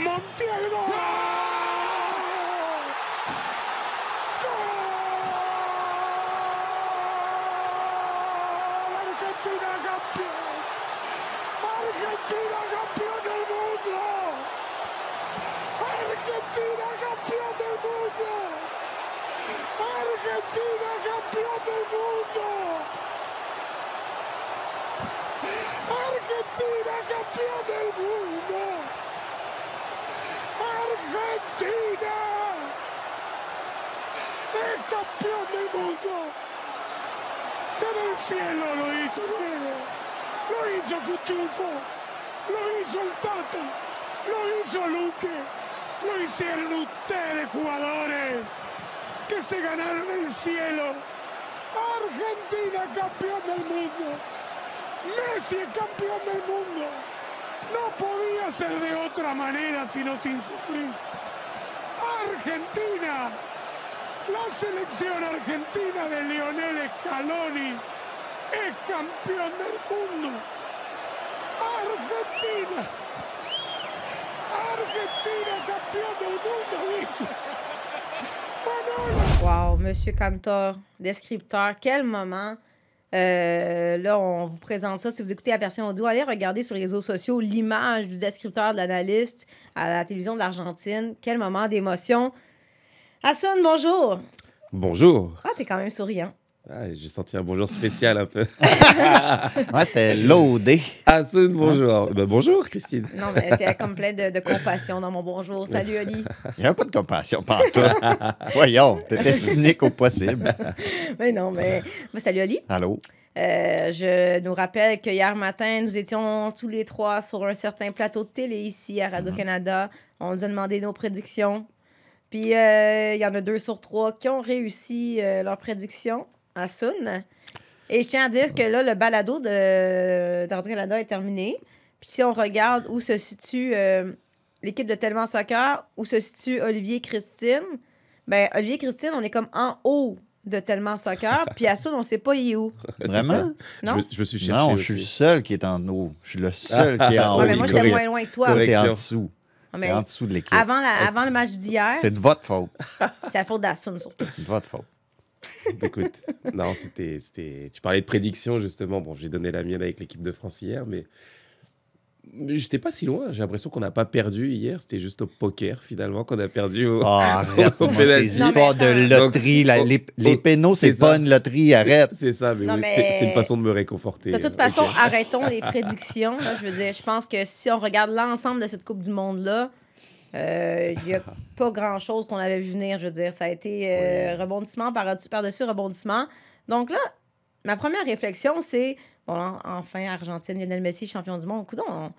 Montiero! Gol! Argentina campione! Argentina campione del mondo! Argentina campione del mondo! Argentina campione del mondo! Argentina campione del mondo! Argentina es campeón del mundo. Pero el cielo lo hizo Diego, lo hizo Cuchufo, lo hizo el Tata, lo hizo Luque, lo hicieron ustedes jugadores que se ganaron el cielo. Argentina campeón del mundo. Messi es campeón del mundo. No podía ser de otra manera sino sin sufrir. Argentina, la selección argentina de Lionel Scaloni es campeón del mundo. Argentina, Argentina campeón del mundo. Manolo. Wow, Monsieur Cantor, descripteur, quel moment. Euh, là, on vous présente ça. Si vous écoutez la version audio, allez regarder sur les réseaux sociaux l'image du descripteur de l'analyste à la télévision de l'Argentine. Quel moment d'émotion. Hassoun, bonjour. Bonjour. Ah, t'es quand même souriant. Ah, J'ai senti un bonjour spécial un peu. Ouais, c'était loadé. Asun, bonjour. Ben, bonjour, Christine. Non, mais c'est comme plein de, de compassion dans mon bonjour. Salut, Oli. Il n'y avait pas de compassion par toi. Voyons, t'étais cynique au possible. Mais non, mais. mais salut, Oli. Allô? Euh, je nous rappelle que hier matin, nous étions tous les trois sur un certain plateau de télé ici à Radio-Canada. On nous a demandé nos prédictions. Puis euh, il y en a deux sur trois qui ont réussi euh, leurs prédictions à Sun. Et je tiens à dire que là, le balado de, de Radio-Canada est terminé. Puis si on regarde où se situe euh, l'équipe de Tellement Soccer, où se situe Olivier et Christine, ben Olivier et Christine, on est comme en haut de Tellement Soccer. Puis à Sun, on sait pas il est où. Vraiment? Non? Je, me- je me suis cherché Non, aussi. je suis le seul qui est en haut. Je suis le seul qui est en Ouais, haut. mais moi, j'étais moins loin que toi. t'es en dessous. Ah, mais en dessous de l'équipe. avant, la- avant le match d'hier, C'est de votre faute. c'est la faute d'Assun surtout. C'est de votre faute. Écoute, non, c'était, c'était. Tu parlais de prédiction justement. Bon, j'ai donné la mienne avec l'équipe de France hier, mais j'étais pas si loin. J'ai l'impression qu'on n'a pas perdu hier. C'était juste au poker finalement qu'on a perdu. Au... Oh, arrête, Au moi, ces histoires de loterie. la- les, oh, les pénaux, c'est pas une loterie, arrête. C'est ça, mais oui, mais- c'est, une façon de me réconforter. De toute façon, arrêtons les prédictions. là. je veux dire, je pense que si on regarde l'ensemble de cette Coupe du Monde-là, euh, il n'y a pas grand-chose qu'on avait vu venir. Je veux dire, ça a été euh, rebondissement par- par-dessus rebondissement. Donc là, ma première réflexion, c'est bon, en- enfin, Argentine, Lionel Messi, champion du monde. Coudonc, on,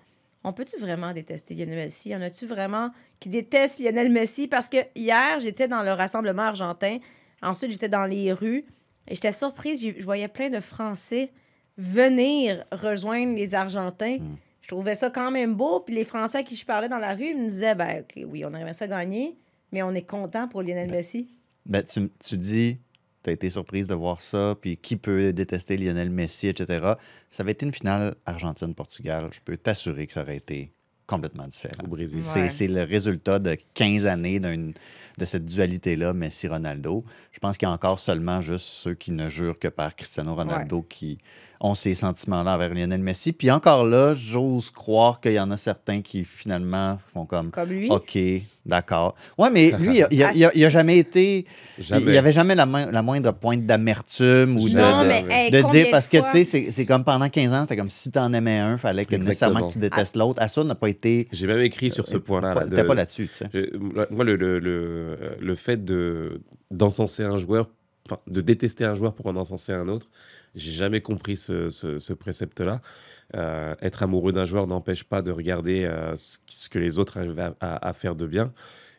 on peut-tu vraiment détester Lionel Messi? Y en a-tu vraiment qui détestent Lionel Messi? Parce que hier, j'étais dans le rassemblement argentin. Ensuite, j'étais dans les rues. Et j'étais surprise. Je voyais plein de Français venir rejoindre les Argentins. Je trouvais ça quand même beau. Puis les Français à qui je parlais dans la rue me disaient ben, OK, oui, on aimerait ça gagner, mais on est content pour Lionel Messi. Ben, tu, tu dis, tu as été surprise de voir ça, puis qui peut détester Lionel Messi, etc. Ça avait été une finale Argentine-Portugal. Je peux t'assurer que ça aurait été complètement différent. Au Brésil. C'est Ouais. c'est le résultat de 15 années d'une- de cette dualité-là, Messi-Ronaldo. Je pense qu'il y a encore seulement juste ceux qui ne jurent que par Cristiano Ronaldo qui ont ces sentiments-là envers Lionel Messi. Puis encore là, j'ose croire qu'il y en a certains qui finalement font comme Comme lui. OK, d'accord. Ouais, mais lui, il a- il a, il jamais été. Jamais. Il n'y avait jamais la, moindre pointe d'amertume ou de, non, de- mais hey, de dire. Parce que, fois- tu sais, c'est- comme pendant 15 ans, c'était comme si tu en aimais un, fallait que nécessairement que tu détestes l'autre. Assa n'a pas été. J'ai même écrit sur ce point-là. là, T'es de- pas là-dessus, tu sais. Moi, le, le, le, le fait de, d'encenser un joueur, enfin, de détester un joueur pour en encenser un autre, j'ai jamais compris ce, ce, ce précepte-là. Euh, être amoureux d'un joueur n'empêche pas de regarder euh, ce, que les autres arrivent à, à- à faire de bien.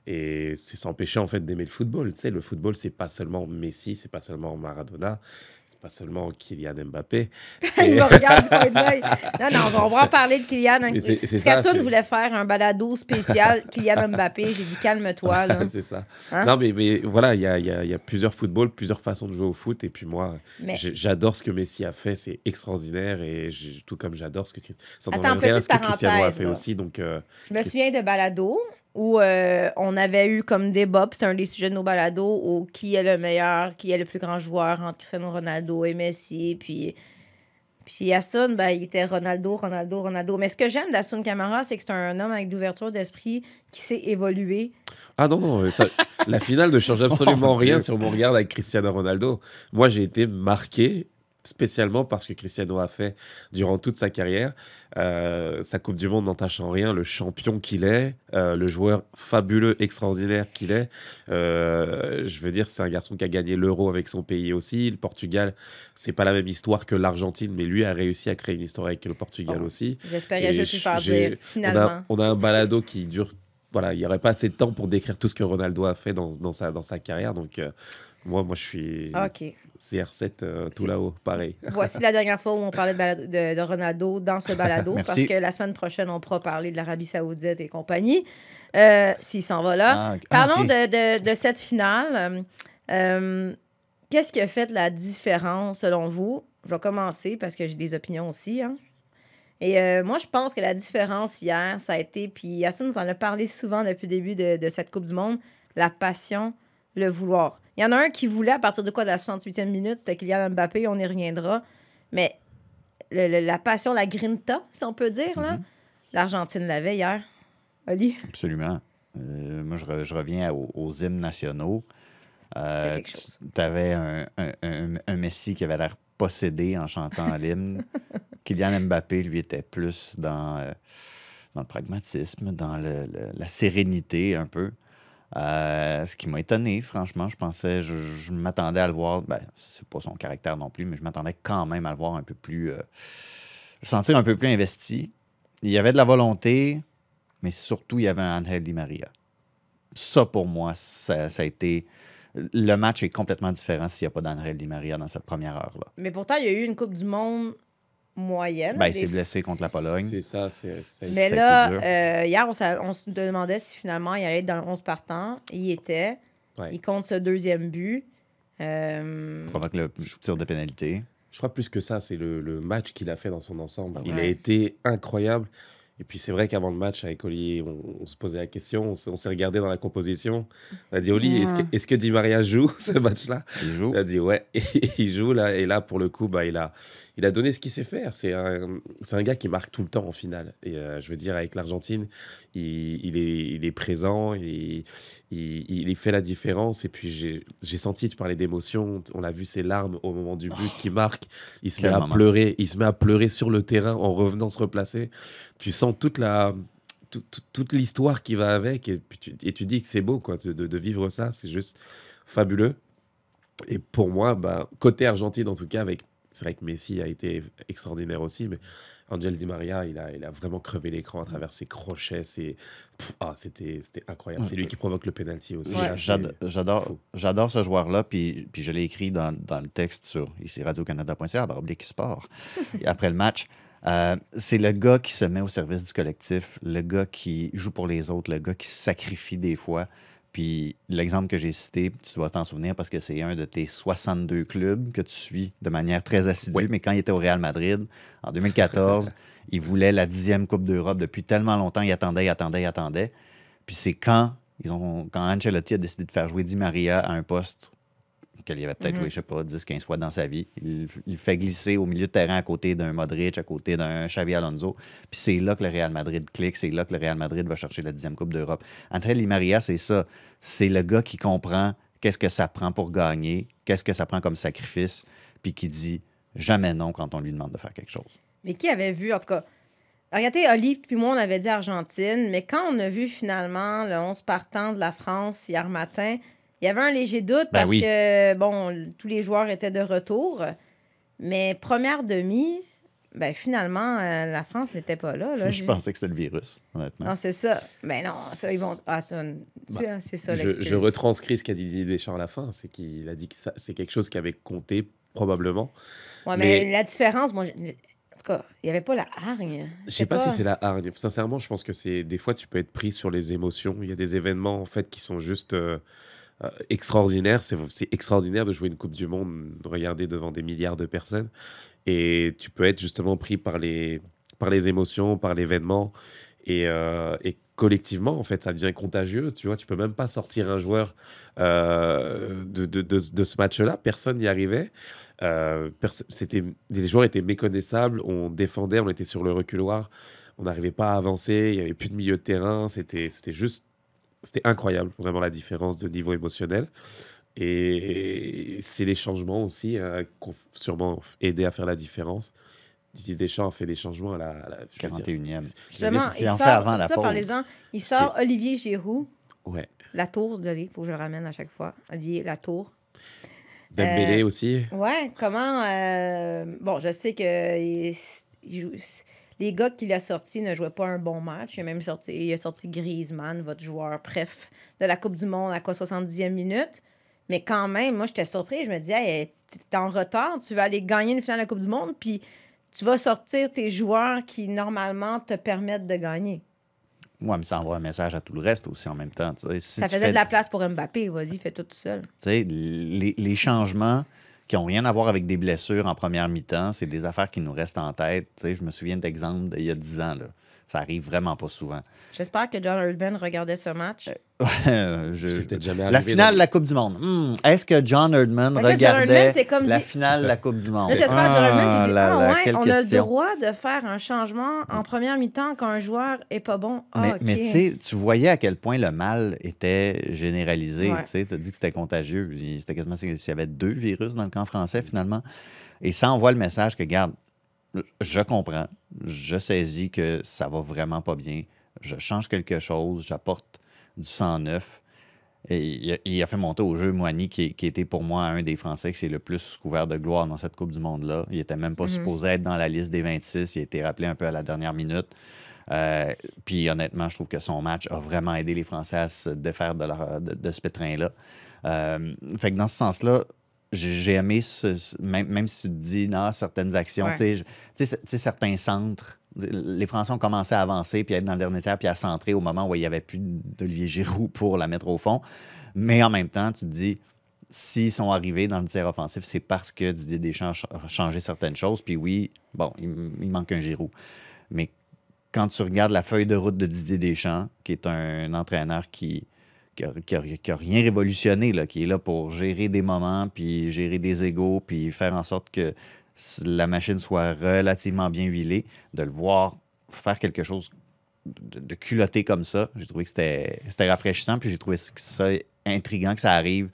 Et c'est s'empêcher en fait d'aimer le football. Tu sais, le football, c'est pas seulement Messi, c'est pas seulement Maradona, c'est pas seulement Kylian Mbappé. Il me regarde du coin de l'œil. Non, non, on va en parler de Kylian. Qu'Assoun c'est- voulait faire un balado spécial Kylian Mbappé. J'ai dit calme-toi. c'est ça. Hein? Non, mais, mais voilà, il y a, y a- y a plusieurs footballs, plusieurs façons de jouer au foot. Et puis moi, Mais- j'adore ce que Messi a fait, c'est extraordinaire. Et tout comme j'adore ce que, Chris- ça Attends, rien ce que Cristiano a fait là. aussi. Donc, euh, Je me souviens de balado où euh, on avait eu comme débat, c'est un des sujets de nos balados, où qui est le meilleur, qui est le plus grand joueur entre Cristiano Ronaldo et Messi. Puis, puis Assun, ben, il était Ronaldo, Ronaldo, Ronaldo. Mais ce que j'aime d'Assun Camara, c'est que c'est un homme avec l'ouverture d'esprit qui sait évoluer. Ah non, non, ça- la finale ne change absolument Oh, rien Dieu. si on me regarde avec Cristiano Ronaldo. Moi, j'ai été marqué spécialement parce que Cristiano a fait durant toute sa carrière. euh, sa Coupe du Monde n'entache en rien le champion qu'il est, euh, le joueur fabuleux, extraordinaire qu'il est. Euh, je veux dire, c'est un garçon qui a gagné l'Euro avec son pays aussi. Le Portugal, c'est pas la même histoire que l'Argentine, mais lui a réussi à créer une histoire avec le Portugal Oh. aussi. J'espérais Et juste lui faire j'ai- dire, On finalement. a, on a un balado qui dure. Voilà, il n'y aurait pas assez de temps pour décrire tout ce que Ronaldo a fait dans, dans, sa, dans sa carrière. Donc, euh, moi, moi, je suis OK. CR7 euh, tout là-haut, pareil. Voici la dernière fois où on parlait de, balado- de- de Ronaldo dans ce balado, parce que la semaine prochaine, on pourra parler de l'Arabie Saoudite et compagnie, euh, s'il s'en va là. Ah. Parlons Ah, de, de- cette finale. Euh, euh, Qu'est-ce qui a fait la différence selon vous? Je vais commencer parce que j'ai des opinions aussi. hein. Et euh, moi, je pense que la différence hier, ça a été, puis Yassine nous en a parlé souvent depuis le début de, de cette Coupe du Monde, la passion, le vouloir. Il y en a un qui voulait à partir de quoi, de la 68e minute, c'était Kylian Mbappé, on y reviendra. Mais le- le- la passion, la grinta, si on peut dire, là, Mhm. l'Argentine l'avait hier. Oli? Absolument. Euh, moi, je, re- je reviens aux, aux hymnes nationaux. Chose. tu avais un, un- un- un Messi qui avait l'air possédé en chantant l'hymne. Kylian Mbappé, lui, était plus dans, euh, dans le pragmatisme, dans le- le- la sérénité un peu. Euh, ce qui m'a étonné, franchement. Je pensais, je, m'attendais à le voir. Ben, c'est pas son caractère non plus, mais je m'attendais quand même à le voir un peu plus. euh, sentir un peu plus investi. Il y avait de la volonté, mais surtout, il y avait un Angel Di Maria. Ça, pour moi, ça, ça a été. Le match est complètement différent s'il n'y a pas d'Angel Di Maria dans cette première heure-là. Mais pourtant, il y a eu une Coupe du Monde moyenne. Ben, il s'est blessé contre la Pologne. C'est ça, c'est. Mais Ça là, euh, hier, on, on se demandait si finalement il allait être dans le 11 partant. Il était. Ouais. Il compte ce deuxième but. Euh, provoque le tir de pénalité. Je crois plus que ça, c'est le, le match qu'il a fait dans son ensemble. Il a été incroyable. Et puis c'est vrai qu'avant le match avec Oli, on, on se posait la question, on, s'est- on regardé dans la composition. On a dit Oli, est-ce que, Di Maria joue ce match-là? Il joue. Il a dit ouais, et il joue là. Et là, pour le coup, bah, il, a, il a donné ce qu'il sait faire. C'est un, c'est un gars qui marque tout le temps en finale. Et euh, je veux dire, avec l'Argentine, il, il est, il est présent, il, il, il fait la différence. Et puis j'ai j'ai senti, tu parlais d'émotion, on a vu ses larmes au moment du but qui marque. Il se met à pleurer, il se met à pleurer sur le terrain en revenant se replacer. Tu sens toute la. tout- tout- toute l'histoire qui va avec et, puis tu, et tu dis que c'est beau quoi de, de- de vivre ça c'est juste fabuleux et pour moi, bah, côté Argentine en tout cas, avec c'est vrai que Messi a été extraordinaire aussi, mais Angel Di Maria, il a, il a vraiment crevé l'écran à travers ses crochets. Ses... Pff, ah, c'était, c'était incroyable. C'est lui qui provoque le penalty aussi. J'ad- c'est- J'adore, j'adore ce joueur-là, puis, puis je l'ai écrit dans, dans le texte sur ici radiocanada.ca, barre oblique sport, Et après le match. Euh, c'est le gars qui se met au service du collectif, le gars qui joue pour les autres, le gars qui se sacrifie des fois. Puis l'exemple que j'ai cité, tu dois t'en souvenir parce que c'est un de tes 62 clubs que tu suis de manière très assidue, Oui. mais quand il était au Real Madrid, en 2014, il voulait la dixième Coupe d'Europe depuis tellement longtemps, il attendait, il attendait, il attendait. Puis c'est quand, ils ont, quand Ancelotti a décidé de faire jouer Di Maria à un poste qu'il avait peut-être joué, je sais pas, 10, 15 fois dans sa vie. Il, il fait glisser au milieu de terrain à côté d'un Modric, à côté d'un Xavi Alonso. Puis c'est là que le Real Madrid clique, c'est là que le Real Madrid va chercher la dixième Coupe d'Europe. André Di Maria, c'est ça. C'est le gars qui comprend qu'est-ce que ça prend pour gagner, qu'est-ce que ça prend comme sacrifice, puis qui dit jamais non quand on lui demande de faire quelque chose. Mais qui avait vu, en tout cas, regardez, Oli puis moi, on avait dit Argentine, mais quand on a vu finalement le 11 partant de la France hier matin, il y avait un léger doute Ben parce oui. que, bon, tous les joueurs étaient de retour. Mais première demi, ben, finalement, euh, la France n'était pas là. là Je pensais que c'était le virus, honnêtement. Non, c'est ça. Ben non, ça, ils vont. Ah, ça, c'est c'est ça Bah, Je, je retranscris ce qu'a dit Didier Deschamps à la fin, c'est qu'il a dit que ça- c'est quelque chose qui avait compté probablement. Ouais, mais, mais- la différence, moi, je- en tout cas, il n'y avait pas la hargne. Je sais pas, si c'est la hargne. Sincèrement, je pense que c'est des fois tu peux être pris sur les émotions. Il y a des événements en fait qui sont juste euh, euh, extraordinaires. C'est c'est extraordinaire de jouer une Coupe du Monde, de regarder devant des milliards de personnes, et tu peux être justement pris par les par les émotions, par l'événement, et, euh, et collectivement en fait ça devient contagieux. Tu vois, tu peux même pas sortir un joueur euh, de, de, de, ce match-là. Personne n'y arrivait. Les joueurs étaient méconnaissables, on défendait, on était sur le reculoir, on n'arrivait pas à avancer, il n'y avait plus de milieu de terrain, c'était, c'était juste, c'était incroyable, vraiment la différence de niveau émotionnel. Et c'est les changements aussi euh, qui ont sûrement aidé à faire la différence. Didier Deschamps a fait des changements à la, à la- je veux dire, 41e. Justement, Il il en sort, fait avant la ça, pause. parlez-en, il sort Olivier Giroud, Ouais. la tour, désolé, faut que je ramène à chaque fois. Olivier, la tour. Dembélé Euh, aussi. Ouais, comment. euh, Bon, je sais que il- il joue- les gars qu'il a sortis ne jouaient pas un bon match. Il a même sorti, il a sorti Griezmann, votre joueur préf de la Coupe du Monde à quoi 70e minute. Mais quand même, moi, j'étais surpris. Je me disais, hey, t'es en retard, tu vas aller gagner une finale de la Coupe du Monde, puis tu vas sortir tes joueurs qui, normalement, te permettent de gagner. Moi, mais ça envoie un message à tout le reste aussi en même temps. Si ça faisait fais- de la place pour Mbappé. Vas-y, fais tout seul. Tu sais, les, les changements qui n'ont rien à voir avec des blessures en première mi-temps, c'est des affaires qui nous restent en tête. Je me souviens d'exemples d'il y a 10 ans. Ça arrive vraiment pas souvent. J'espère que John Herdman regardait ce match. Je- C'est peut-être jamais la arrivé finale dans- de la Coupe du Monde. Hmm, Est-ce que John John regardait comme la dit- finale de la Coupe du Monde? Là, j'espère que John Herdman s'est dit Ah là, ouais, quelle on a le droit de faire un changement en première mi-temps quand un joueur est pas bon. Ah, Mais, tu sais, tu voyais à quel point le mal était généralisé. Ouais. Tu as dit que c'était contagieux. C'était quasiment s'il y avait deux virus dans le camp français, finalement. Et ça envoie le message que, regarde, je comprends, je saisis que ça va vraiment pas bien. Je change quelque chose, j'apporte du sang neuf. Et il a, il a fait monter au jeu Moigny, qui, qui était pour moi un des Français qui s'est le plus couvert de gloire dans cette Coupe du Monde-là. Il était même pas supposé être dans la liste des 26. Il a été rappelé un peu à la dernière minute. Euh, puis honnêtement, je trouve que son match a vraiment aidé les Français à se défaire de, leur- de, de ce pétrin-là. Euh, fait que dans ce sens-là, j'ai aimé, ce, ce- même, même si tu te dis, non, certaines actions, Ouais. tu sais, certains centres, les Français ont commencé à avancer puis à être dans le dernier tiers puis à centrer au moment où il n'y avait plus d'Olivier Giroud pour la mettre au fond. Mais en même temps, tu te dis, s'ils sont arrivés dans le tiers offensif, c'est parce que Didier Deschamps a ch- a changé certaines choses. Puis oui, bon, il, il manque un Giroud. Mais quand tu regardes la feuille de route de Didier Deschamps, qui est un entraîneur qui qui a, qui a- qui a rien révolutionné, là, qui est là pour gérer des moments, puis gérer des égaux, puis faire en sorte que la machine soit relativement bien huilée, de le voir faire quelque chose de, culotté comme ça, j'ai trouvé que c'était c'était rafraîchissant, puis j'ai trouvé ça intriguant que ça arrive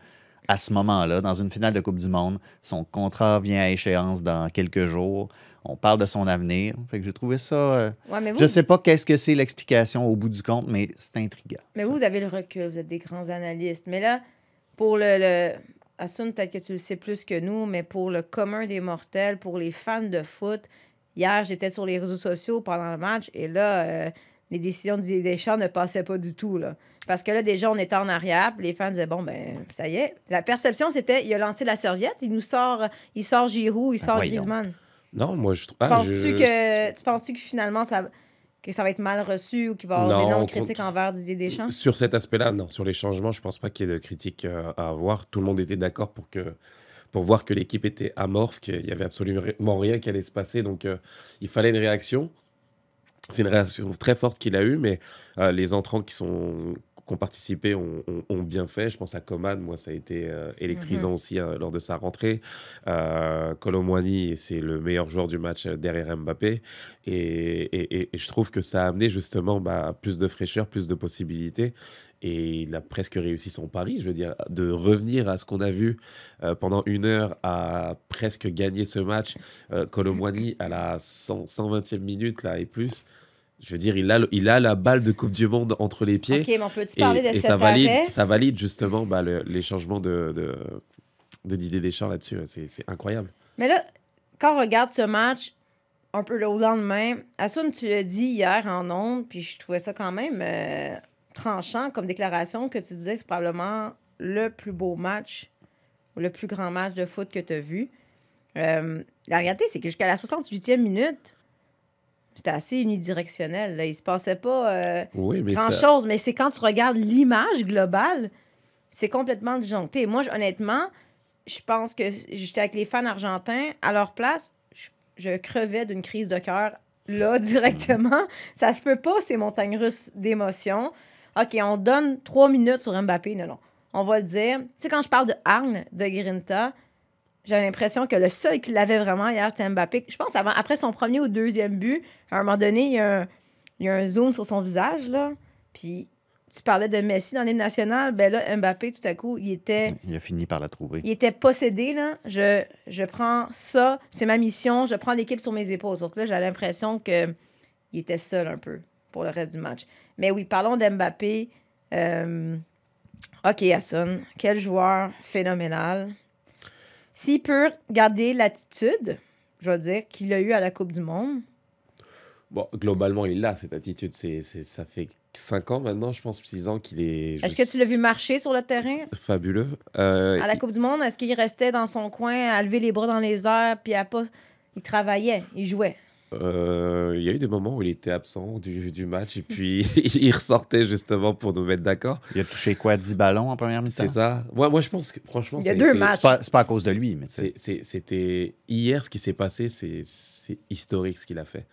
à ce moment-là, dans une finale de Coupe du Monde. Son contrat vient à échéance dans quelques jours. On parle de son avenir. Fait que j'ai trouvé ça. euh, Ouais, mais vous, je sais pas qu'est-ce que c'est l'explication au bout du compte, mais c'est intriguant. mais ça. vous, vous avez le recul, vous êtes des grands analystes. Mais là, pour le. le... Assun, peut-être que tu le sais plus que nous, mais pour le commun des mortels, pour les fans de foot, hier, j'étais sur les réseaux sociaux pendant le match et là, euh, les décisions de Didier Deschamps ne passaient pas du tout. Là. Parce que là, déjà, on était en arrière, puis les fans disaient, bon, ben, ça y est. La perception, c'était, il a lancé la serviette, il nous sort, il sort Giroud, il sort voyons. Griezmann. Non, moi je trouve. ah, Penses-tu je- que, tu penses-tu que finalement, ça, que ça va être mal reçu ou qu'il va y avoir Non, on critiques compte- envers Didier Deschamps? Sur cet aspect-là, non. Sur les changements, je pense pas qu'il y ait de critiques euh, à avoir. Tout le monde était d'accord pour que pour voir que l'équipe était amorphe, qu'il y avait absolument rien qui allait se passer. Donc, euh, il fallait une réaction. C'est une réaction très forte qu'il a eue, mais euh, les entrants qui sont qui ont participé ont, ont- ont bien fait. Je pense à Coman, moi, ça a été euh, électrisant aussi euh, lors de sa rentrée. Euh, Colomwani, c'est le meilleur joueur du match euh, derrière Mbappé. Et, et- et- et je trouve que ça a amené justement bah, plus de fraîcheur, plus de possibilités. Et il a presque réussi son pari, je veux dire, de revenir à ce qu'on a vu euh, pendant une heure, à presque gagner ce match. Euh, Colomwani à la 100, 120e minute là, et plus. Je veux dire, il a, le- il a la balle de Coupe du Monde entre les pieds. OK, mais on peut-tu Et, parler de et cet ça, valide, arrêt? ça valide justement bah, le- les changements de, de, de Didier Deschamps là-dessus. C'est incroyable. Mais là, quand on regarde ce match, un peu le lendemain. Asun, tu l'as dit hier en ondes, puis je trouvais ça quand même euh, tranchant comme déclaration que tu disais que c'est probablement le plus beau match, ou le plus grand match de foot que tu as vu. Euh, la réalité, c'est que jusqu'à la 68e minute, c'était assez unidirectionnel. Là. Il se passait pas euh, Oui, grand-chose, mais c'est quand tu regardes l'image globale, c'est complètement disjoncté. Moi, honnêtement, je pense que j'étais avec les fans argentins. À leur place, je, je crevais d'une crise de cœur là, directement. Ça se peut pas, ces montagnes russes d'émotions. OK, on donne trois minutes sur Mbappé. Non, non. On va le dire. Tu sais, quand je parle de hargne de Grinta, j'avais l'impression que le seul qui l'avait vraiment hier, c'était Mbappé. Je pense avant, après son premier ou deuxième but, à un moment donné, il y a un, il y a un zoom sur son visage, là. Puis tu parlais de Messi dans l'hymne national. Ben là, Mbappé, tout à coup, il était, Il a fini par la trouver. il était possédé, là. Je, je prends ça, c'est ma mission, je prends l'équipe sur mes épaules. Donc là, j'ai l'impression que il était seul un peu pour le reste du match. Mais oui, parlons d'Mbappé. Euh, OK, Hassan, quel joueur phénoménal. S'il peut garder l'attitude, je veux dire, qu'il a eu à la Coupe du Monde, Bon, globalement, il a cette attitude. C'est, c'est- ça fait 5 ans maintenant, je pense, 6 ans qu'il est. est-ce que tu l'as vu marcher sur le terrain? Fabuleux. Euh, à la Coupe du Monde? Est-ce qu'il restait dans son coin à lever les bras dans les airs puis à pas. Il travaillait, il jouait? Euh, il y a eu des moments où il était absent du, du match et puis il ressortait justement pour nous mettre d'accord. Il a touché quoi, 10 ballons en première mi-temps? C'est ça. Moi, moi, je pense que franchement, Il y a ça deux été- matchs. C'est pas, à cause de lui, mais C'était hier ce qui s'est passé, c'est c'est historique ce qu'il a fait.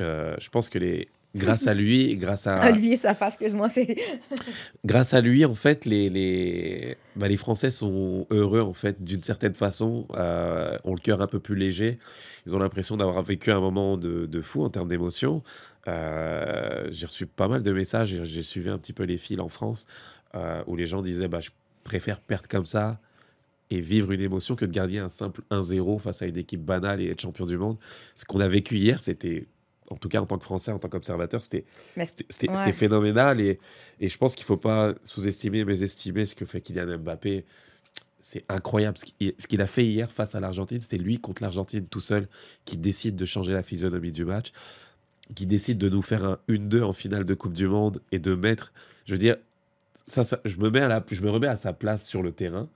Euh, je pense que les, grâce à lui, grâce à, Olivier, sa face, excuse-moi, c'est. grâce à lui, en fait, les, les, bah, les Français sont heureux, en fait, d'une certaine façon, euh, ont le cœur un peu plus léger. Ils ont l'impression d'avoir vécu un moment de, de fou en termes d'émotion. Euh, j'ai reçu pas mal de messages, et j'ai suivi un petit peu les fils en France, euh, où les gens disaient, bah, je préfère perdre comme ça et vivre une émotion que de garder un simple 1-0 face à une équipe banale et être champion du monde. Ce qu'on a vécu hier, c'était, en tout cas en tant que Français, en tant qu'observateur, c'était Mais Ouais. phénoménal et, et je pense qu'il ne faut pas sous-estimer, mésestimer ce que fait Kylian Mbappé. C'est incroyable ce qu'il ce qu'il a fait hier face à l'Argentine. C'était lui contre l'Argentine tout seul qui décide de changer la physionomie du match, qui décide de nous faire un 1-2 en finale de Coupe du Monde et de mettre, je veux dire, ça, ça- je, me mets à la, je me remets à sa place sur le terrain.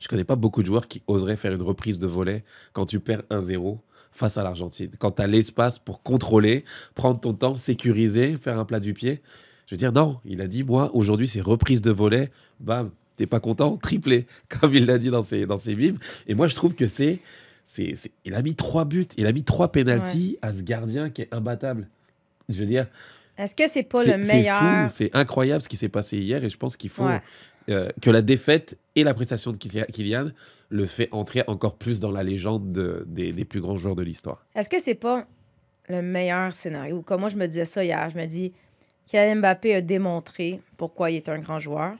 Je connais pas beaucoup de joueurs qui oseraient faire une reprise de volet quand tu perds 1-0 face à l'Argentine. Quand tu as l'espace pour contrôler, prendre ton temps, sécuriser, faire un plat du pied. Je veux dire, non, il a dit, moi, aujourd'hui, c'est reprise de volet, bam, t'es pas content, triplé, comme il l'a dit dans ses, dans ses bibles. Et moi, je trouve que c'est. c'est c'est- il a mis trois buts, il a mis trois pénalties à ce gardien qui est imbattable. Je veux dire, Est-ce que c'est pas le c'est meilleur? fou, c'est incroyable ce qui s'est passé hier et je pense qu'il faut Ouais. Euh, que la défaite et la prestation de Kylian- le fait entrer encore plus dans la légende de- des, des plus grands joueurs de l'histoire. Est-ce que c'est pas le meilleur scénario? Comme moi, je me disais ça hier. Je me dis, Kylian Mbappé a démontré pourquoi il est un grand joueur.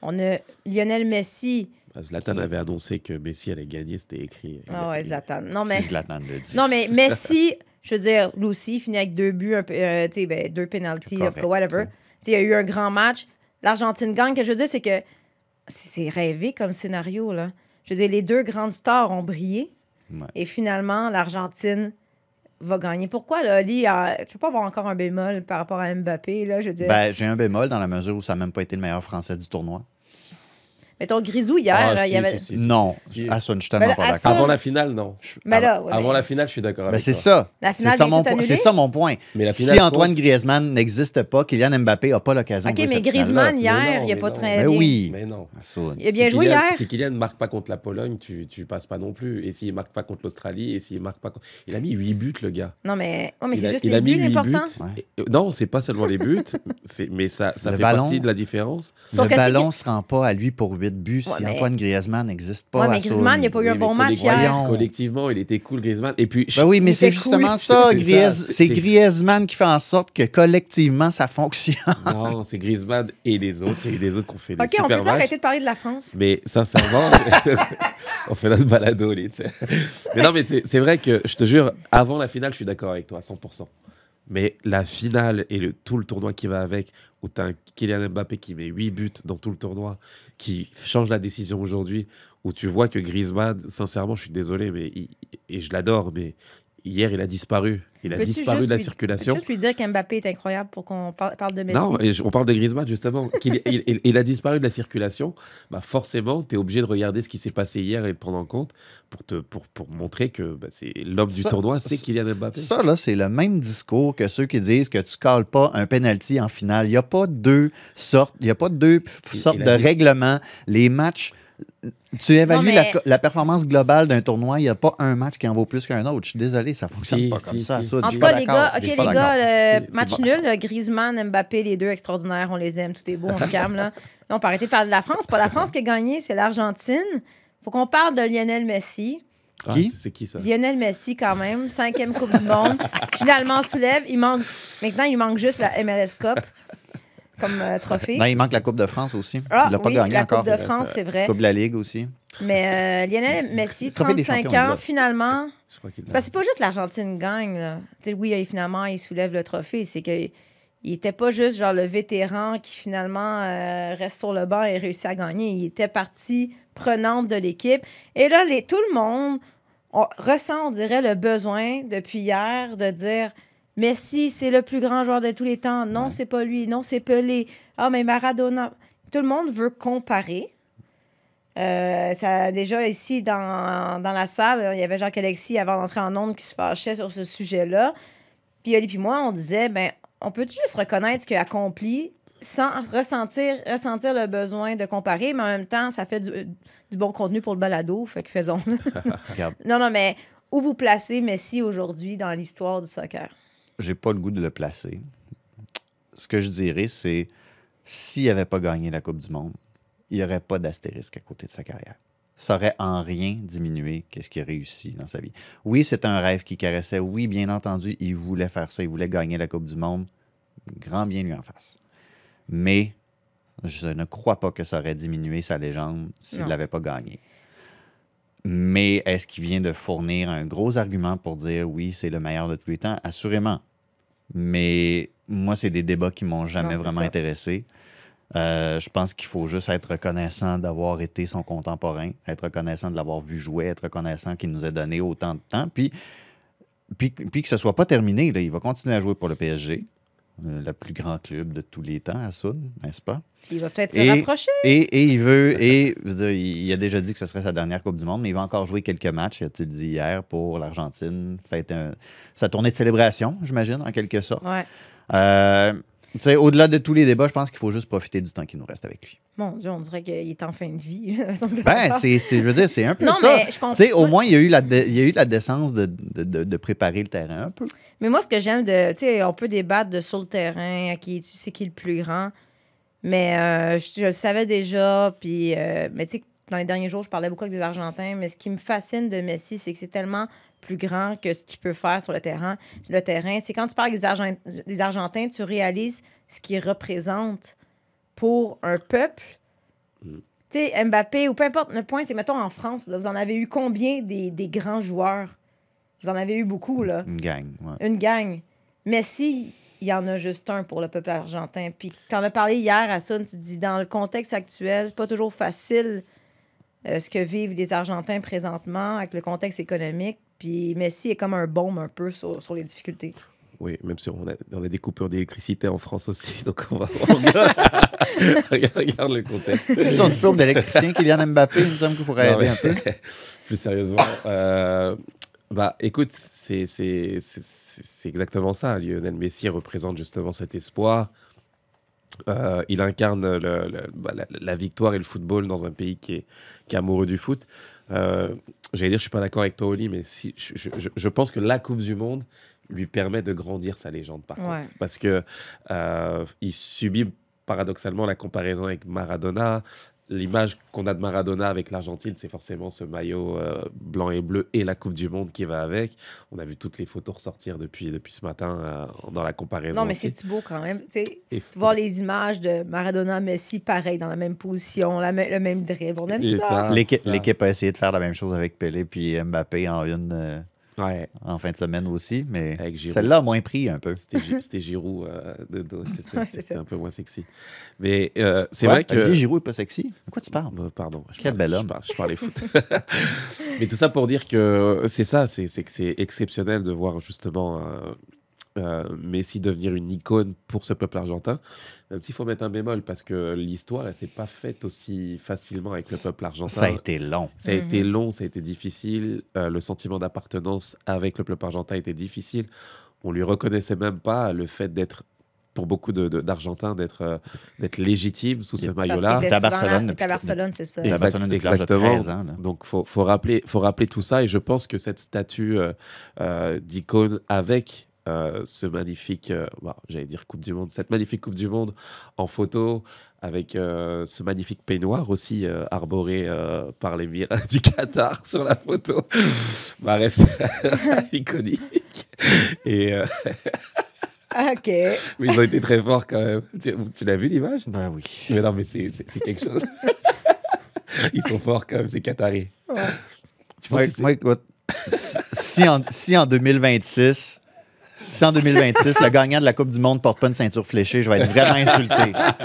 On a Lionel Messi. Bah, Zlatan Qui- avait annoncé que Messi allait gagner, c'était écrit. Ah ouais, Zlatan. Non, mais, Si Zlatan le dit. non, mais Messi, je veux dire, lui aussi, il finit avec deux buts, un euh, ben, deux penalties, whatever. il y a eu un grand match. L'Argentine gagne. Ce que je veux dire, c'est que c'est rêvé comme scénario, là. Je veux dire, les deux grandes stars ont brillé. Ouais. Et finalement, l'Argentine va gagner. Pourquoi, là, Oli, euh, tu peux pas avoir encore un bémol par rapport à Mbappé, là, je veux dire. Ben, j'ai un bémol dans la mesure où ça n'a même pas été le meilleur Français du tournoi. Mettons, Grisou, hier, Ah, là, si, il y avait... si, si, si, non, si. Hassan, je suis Ben tellement là, pas d'accord. Avant la finale, non. Je- Mais là, avant ouais, avant mais- la finale, je suis d'accord Ben, avec c'est toi. ça. La finale C'est ça, mon ça mon point. Mais la Si Antoine. Griezmann n'existe pas, Kylian Mbappé n'a pas l'occasion OK, de jouer mais Griezmann, hier, non, il a mais pas non. très Ben bien. oui. Mais non. Hassan. Il a bien joué hier. Si Kylian ne marque pas contre la Pologne, tu, tu passes pas non plus. Et s'il marque pas contre l'Australie, et s'il marque pas contre... Il a mis 8 buts, le gars. Non, mais, oh, mais c'est juste il les a mis buts l'important. Euh, non, c'est pas seulement les buts, mais ça, fait partie de la différence. Le ballon ne se rend pas à lui pour 8 buts Ouais, si mais- Antoine Griezmann n'existe pas. Ouais, mais. Griezmann, il a pas eu un bon match collectivement- hier. Voyons. Collectivement, il était cool, Griezmann. Et puis, Ben oui, mais c'est justement cool. ça, C'est Griez- c'est Griezmann qui fait en sorte que collectivement, ça fonctionne. non, c'est Griezmann et les autres. Il y a eu des autres qui ont fait des OK, on peut matchs. arrêter de parler de la France? Mais sincèrement, on fait notre balado, les, tu sais. Mais non, mais c'est vrai que je te jure, avant la finale, je suis d'accord avec toi à 100%. Mais la finale et le, tout le tournoi qui va avec, où tu as un Kylian Mbappé qui met 8 buts dans tout le tournoi, qui change la décision aujourd'hui, où tu vois que Griezmann, sincèrement, je suis désolé, mais et je l'adore, mais Hier, il a disparu. Il a disparu de la lui- circulation. Juste lui dire qu'Mbappé est incroyable pour qu'on par- parle de Messi? Non, et je- on parle de Griezmann justement. qu'il- il, il- il a disparu de la circulation. Bah forcément, tu es obligé de regarder ce qui s'est passé hier et de prendre en compte pour, te, pour, pour montrer que bah, c'est l'homme du tournoi, c'est Kylian Mbappé. Ça, là, c'est le même discours que ceux qui disent que tu cales pas un penalty en finale. Il n'y a pas deux sortes, il y a pas deux sortes de règlements. Les matchs, tu évalues mais- la, performance globale d'un tournoi, il n'y a pas un match qui en vaut plus qu'un autre. Je suis désolé, ça fonctionne Si, pas si, comme si. ça. ça, En tout cas, les gars, les gars, d'accord. euh, match nul, là, Griezmann, Mbappé, les deux extraordinaires, on les aime, tout est beau, on se calme. Là. Là, on peut arrêter de parler de la France. Pas la France qui a gagné, c'est l'Argentine. faut qu'on parle de Lionel Messi. Ah, Qui? c'est- C'est qui ça? Lionel Messi, quand même, cinquième Coupe du Monde. Finalement, soulève. Il manque... Maintenant, il manque juste la MLS Cup comme euh, trophée. Non, il manque la Coupe de France aussi. Ah, il l'a pas oui, gagné la encore. Coupe de France, c'est vrai. Coupe de la Ligue aussi. Mais euh, Lionel Messi, Trophée des 35 champions, ans, finalement, Je crois qu'il c'est parce que c'est pas juste l'Argentine gagne. Là. Oui, finalement, il soulève le trophée. C'est que il était pas juste genre le vétéran qui finalement euh, reste sur le banc et réussit à gagner. Il était partie prenante de l'équipe. Et là, les, tout le monde on ressent, on dirait, le besoin depuis hier de dire Messi, c'est le plus grand joueur de tous les temps. Non, c'est pas lui. Non, c'est Pelé. Ah, mais Maradona. Tout le monde veut comparer. Euh, ça, déjà, ici, dans, dans la salle, il y avait Jacques Alexis avant d'entrer en onde qui se fâchait sur ce sujet-là. Puis Oli puis moi, on disait, ben, on peut juste reconnaître ce qu'il a accompli sans ressentir, ressentir le besoin de comparer, mais en même temps, ça fait du, du bon contenu pour le balado, fait que faisons-le. Non, non, mais où vous placez Messi aujourd'hui dans l'histoire du soccer? J'ai pas le goût de le placer. Ce que je dirais, c'est s'il n'avait pas gagné la Coupe du Monde, il n'y aurait pas d'astérisque à côté de sa carrière. Ça aurait en rien diminué qu'est-ce qu'il a réussi dans sa vie. Oui, c'est un rêve qui caressait. Oui, bien entendu, il voulait faire ça. Il voulait gagner la Coupe du Monde. Grand bien lui en face. Mais je ne crois pas que ça aurait diminué sa légende s'il ne l'avait pas gagné. Mais est-ce qu'il vient de fournir un gros argument pour dire oui, c'est le meilleur de tous les temps? Assurément. Mais moi, c'est des débats qui m'ont jamais Non, vraiment ça. intéressé. Euh, je pense qu'il faut juste être reconnaissant d'avoir été son contemporain, être reconnaissant de l'avoir vu jouer, être reconnaissant qu'il nous a donné autant de temps. Puis, puis, puis que ce soit pas terminé. Là. Il va continuer à jouer pour le PSG, euh, le plus grand club de tous les temps à Soud, n'est-ce pas? Il va peut-être se rapprocher. Et, et il veut, et dire, il il a déjà dit que ce serait sa dernière Coupe du Monde, mais il va encore jouer quelques matchs, a-t-il dit hier, pour l'Argentine. Fête un- sa tournée de célébration, j'imagine, en quelque sorte. Ouais. Euh, au-delà de tous les débats, je pense qu'il faut juste profiter du temps qui nous reste avec lui. Mon Dieu, on dirait qu'il est en fin de vie. Ben, c'est, c'est- je veux dire, c'est un peu Non, ça. mais je comprends. Tu sais, au moins, il y a eu la, dé- il y a eu la décence de, de- de- de préparer le terrain un peu. Mais moi, ce que j'aime de. Tu sais, on peut débattre de sur le terrain, à qui tu sais qui est le plus grand. Mais euh, je, je le savais déjà. Puis, euh, mais tu sais, dans les derniers jours, je parlais beaucoup avec des Argentins. Mais ce qui me fascine de Messi, c'est que c'est tellement plus grand que ce qu'il peut faire sur le terrain. Le terrain, c'est quand tu parles avec des, Argent- des Argentins, tu réalises ce qu'ils représentent pour un peuple. Tu sais, Mbappé ou peu importe, le point, c'est, mettons, en France, là, vous en avez eu combien des, des grands joueurs? Vous en avez eu beaucoup, là Une gang. ouais. une gang. Messi, il y en a juste un pour le peuple argentin. Puis tu en as parlé hier à ça, tu dis dans le contexte actuel, c'est pas toujours facile euh, ce que vivent les Argentins présentement avec le contexte économique. Puis Messi est comme un baume un peu sur, sur les difficultés. Oui, même si on a, on a des coupures d'électricité en France aussi, donc on va. on regarde, regarde le contexte. C'est son diplôme d'électricien, Kylian Mbappé, il me semble qu'il pourrait Non, aider un peu. Plus sérieusement, euh, bah écoute, c'est exactement ça. Lionel Messi représente justement cet espoir. Euh, il incarne le- le- bah, la, la victoire et le football dans un pays qui est, qui est amoureux du foot. Euh, J'allais dire, je suis pas d'accord avec toi, Oli, mais si, je, je- je- je pense que la Coupe du Monde lui permet de grandir sa légende, par Ouais. contre. Parce que euh, il subit paradoxalement la comparaison avec Maradona. L'image qu'on a de Maradona avec l'Argentine, c'est forcément ce maillot euh, blanc et bleu et la Coupe du Monde qui va avec. On a vu toutes les photos ressortir depuis, depuis ce matin euh, dans la comparaison. Non, mais c'est beau quand même. Tu vois les images de Maradona, Messi, pareil, dans la même position, la le même dribble. On aime ça. ça. l'équipe a essayé de faire la même chose avec Pelé puis Mbappé en une, euh, Ouais, en fin de semaine aussi, mais celle-là a moins pris un peu. c'était Gi- c'était Giroud euh, de dos. c'est ça, Ouais, C'était un peu moins sexy. Mais euh, c'est Ouais, vrai que. Olivier Giroud n'est pas sexy. De quoi tu parles? Bah, pardon. je Quel bel je homme. parle- Je parlais foot. Mais tout ça pour dire que c'est ça, c'est que c'est exceptionnel de voir justement euh, Messi devenir une icône pour ce peuple argentin. Même s'il faut mettre un bémol parce que l'histoire, elle s'est pas faite aussi facilement avec le peuple argentin. Ça a été long. Ça a été Mhm. long, ça a été difficile. Euh, le sentiment d'appartenance avec le peuple argentin était difficile. On lui reconnaissait même pas le fait d'être, pour beaucoup de- de- d'Argentins, d'être euh, d'être légitime sous ce maillot-là. à Barcelone à Barcelone, c'est ça. Exact- Barcelone depuis l'âge de exactement. 13 ans, là. Donc, faut, faut rappeler, faut rappeler tout ça. Et je pense que cette statue euh, euh, d'icône avec euh, ce magnifique, euh, bon, j'allais dire Coupe du Monde, cette magnifique Coupe du Monde en photo, avec euh, ce magnifique peignoir aussi euh, arboré euh, par l'émir du Qatar sur la photo, bah, reste iconique. Et, euh, OK. mais ils ont été très forts quand même. Tu, tu l'as vu l'image? Ben oui. Mais non, mais c'est quelque chose. ils sont forts quand même, ces Qataris. Ouais. Tu penses Moi, que si, en, si en 2026, si en 2026, le gagnant de la Coupe du Monde porte pas une ceinture fléchée, je vais être vraiment insulté. Ah,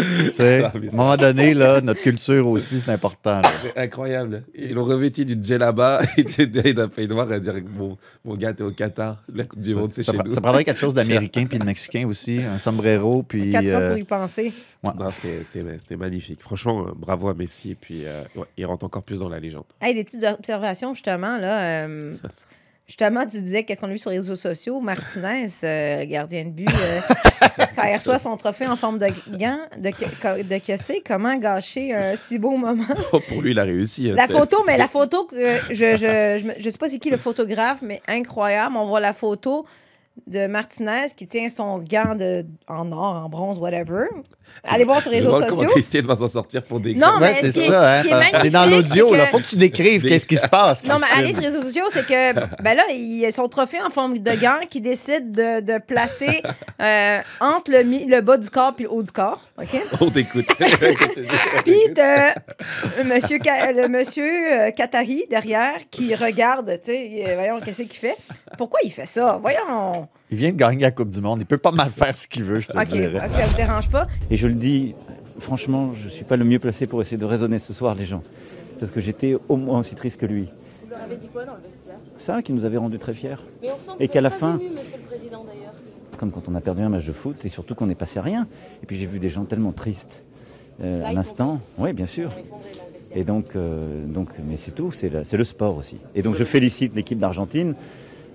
à un moment donné, là, notre culture aussi, c'est important. C'est incroyable. Ils l'ont revêti d'une djellaba et d'un peignoir à dire mon, mon gars, t'es au Qatar. La Coupe du Monde, c'est chez nous. ça prendrait quelque chose d'américain puis de mexicain aussi, un sombrero, puis... Quatre fois euh, pour y penser. C'était c'était- c'était magnifique. Franchement, euh, bravo à Messi. Et puis, euh, ouais, il rentre encore plus dans la légende. Hey, des petites observations, justement, là. euh, justement, tu disais qu'est-ce qu'on a vu sur les réseaux sociaux? Martinez, euh, gardien de but, euh, quand il reçoit son trophée en forme de gant, de, que- de comment gâcher un si beau moment? Pour lui, il a réussi. La photo, mais la photo, que je, je, je, je sais pas c'est qui le photographe, mais incroyable. On voit la photo de Martinez qui tient son gant de, en or, en bronze, whatever. Allez voir sur les réseaux vois comment sociaux. Christiane va s'en sortir pour des Non, Ouais, mais c'est ça, hein. T'es dans magnifique, l'audio, là. que- Faut que tu décrives qu'est-ce qui se passe, Non, mais aller sur les réseaux sociaux, c'est que, ben là, il a son trophée en forme de gant qui décide de, de placer euh, entre le, bas du corps puis le haut du corps. OK? On t'écoute. Puis t'as monsieur, Ka- le monsieur euh, Qatari derrière qui regarde, tu sais, euh, voyons, qu'est-ce qu'il fait? Pourquoi il fait ça? Voyons. Il vient de gagner la Coupe du Monde. Il peut pas mal faire ce qu'il veut, je te OK, dirais. OK, ça vous dérange pas? Et je le dis, franchement, je ne suis pas le mieux placé pour essayer de raisonner ce soir les gens. Parce que j'étais au moins aussi triste que lui. Vous leur avez dit quoi dans le vestiaire? Ça qui nous avait rendus très fiers. Mais on sent que Et qu'à la fin- ému, monsieur le président d'ailleurs. Comme quand on a perdu un match de foot et surtout qu'on n'est passé à rien. Et puis j'ai vu des gens tellement tristes euh, Là, à l'instant. Oui, bien sûr. Et donc, euh, donc mais c'est tout, c'est le, c'est le sport aussi. Et donc je félicite l'équipe d'Argentine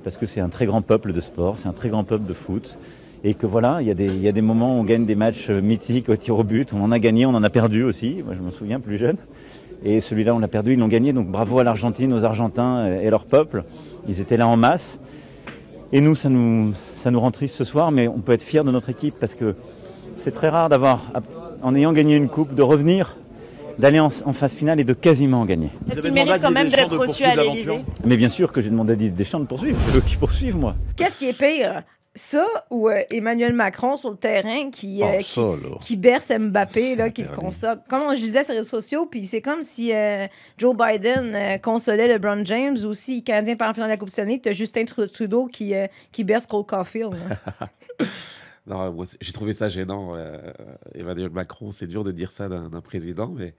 parce que c'est un très grand peuple de sport, c'est un très grand peuple de foot. Et que voilà, il y, a des- moments où on gagne des matchs euh, mythiques au tir au but. On en a gagné, on en a perdu aussi. Moi, je me souviens plus jeune. Et celui-là, on l'a perdu, ils l'ont gagné. Donc bravo à l'Argentine, aux Argentins euh, et leur peuple. Ils étaient là en masse. Et nous, ça nous, ça nous rend triste ce soir, mais on peut être fiers de notre équipe parce que c'est très rare d'avoir, en ayant gagné une coupe, de revenir, d'aller en, en phase finale et de quasiment gagner. Est-ce qu'il mérite quand même d'être reçu à l'Élysée Mais bien sûr que j'ai demandé à Didier Deschamps de poursuivre, c'est eux qui poursuivent, moi. Qu'est-ce qui est pire? Ça ou euh, Emmanuel Macron sur le terrain qui, euh, Oh, ça, qui berce Mbappé, là, qui le console? Comme je disais sur les réseaux sociaux, puis c'est comme si euh, Joe Biden euh, consolait LeBron James ou si le Canadien part en finale de la Coupe Stanley, tu as Justin Tru- Trudeau qui, euh, qui berce Cole Caulfield. Non, j'ai trouvé ça gênant. euh, Emmanuel Macron, c'est dur de dire ça d'un président, mais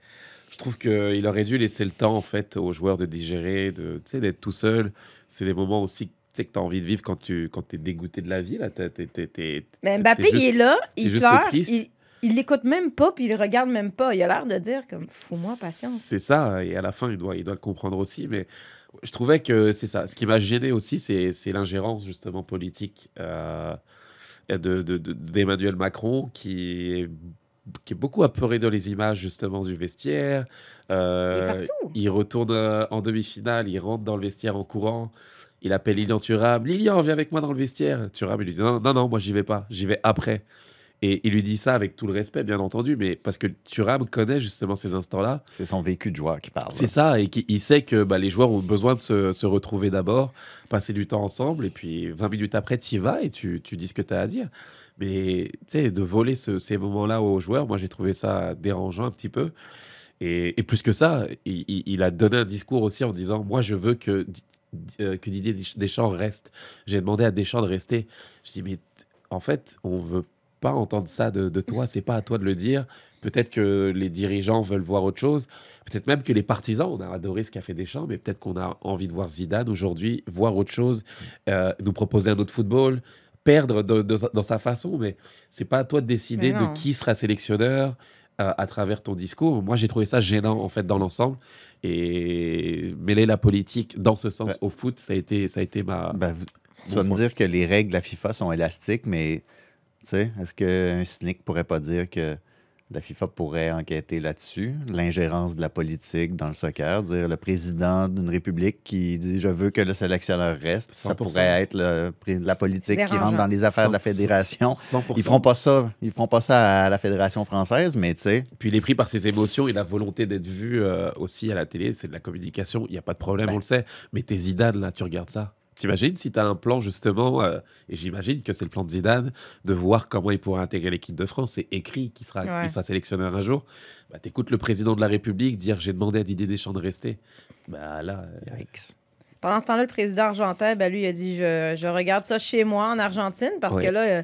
je trouve qu'il aurait dû laisser le temps en fait aux joueurs de digérer, de, d'être tout seul. C'est des moments aussi que tu as envie de vivre quand tu quand es dégoûté de la vie. Là. Mais Mbappé, juste- il est là, il pleure, il, il l'écoute même pas, puis il regarde même pas. Il a l'air de dire comme fous-moi patience. C'est ça, et à la fin, il doit, il doit le comprendre aussi. Mais je trouvais que c'est ça. Ce qui m'a gêné aussi, c'est c'est l'ingérence justement politique euh, de- de- de- d'Emmanuel Macron qui est, qui est beaucoup apeuré dans les images justement du vestiaire. Euh, il retourne euh, en demi-finale, il rentre dans le vestiaire en courant. Il appelle Lilian Thuram. Lilian, viens avec moi dans le vestiaire. Thuram, il lui dit non, non, non moi j'y vais pas, j'y vais après. Et il lui dit ça avec tout le respect, bien entendu, mais parce que Thuram connaît justement ces instants-là. C'est son vécu de joueur qui parle. C'est ça, et qui- il sait que bah, les joueurs ont besoin de se, se retrouver d'abord, passer du temps ensemble, et puis 20 minutes après, tu y vas et tu, tu dis ce que tu as à dire. Mais tu sais, de voler ce- ces moments-là aux joueurs, moi j'ai trouvé ça dérangeant un petit peu. Et, et plus que ça, il, il- il a donné un discours aussi en disant Moi je veux que. euh, que Didier Deschamps reste. J'ai demandé à Deschamps de rester. Je dis, mais en fait, on veut pas entendre ça de, de toi, c'est pas à toi de le dire. Peut-être que les dirigeants veulent voir autre chose. Peut-être même que les partisans, on a adoré ce qu'a fait Deschamps, mais peut-être qu'on a envie de voir Zidane aujourd'hui, voir autre chose, euh, nous proposer un autre football, perdre de- de- dans sa façon. Mais c'est pas à toi de décider de qui sera sélectionneur euh, à travers ton discours. Moi, j'ai trouvé ça gênant en fait dans l'ensemble. Et mêler la politique dans ce sens Ouais. au foot, ça a été, ça a été ma. V- tu vas me dire que les règles de la FIFA sont élastiques, mais est-ce qu'un cynique pourrait pas dire que la FIFA pourrait enquêter là-dessus, l'ingérence de la politique dans le soccer, dire le président d'une république qui dit je veux que le sélectionneur reste, ça 100%. pourrait être le la politique qui rentre dans les affaires de la 100%. fédération. 100%. Ils feront pas ça, ils feront pas ça à la fédération française, mais tu sais, Puis il est pris par ses émotions et la volonté d'être vu euh, aussi à la télé, c'est de la communication, il n'y a pas de problème, Ben. on le sait. Mais t'es Zidane, là, tu regardes ça? T'imagines si tu as un plan, justement, euh, et j'imagine que c'est le plan de Zidane, de voir comment il pourrait intégrer l'équipe de France. C'est écrit qu'il sera, Ouais. sera sélectionneur un jour. Bah, T'écoutes le président de la République dire j'ai demandé à Didier Deschamps de rester. Bah là, euh. Pendant ce temps-là, le président argentin, ben, lui, il a dit je, je regarde ça chez moi en Argentine parce Ouais. que là, euh,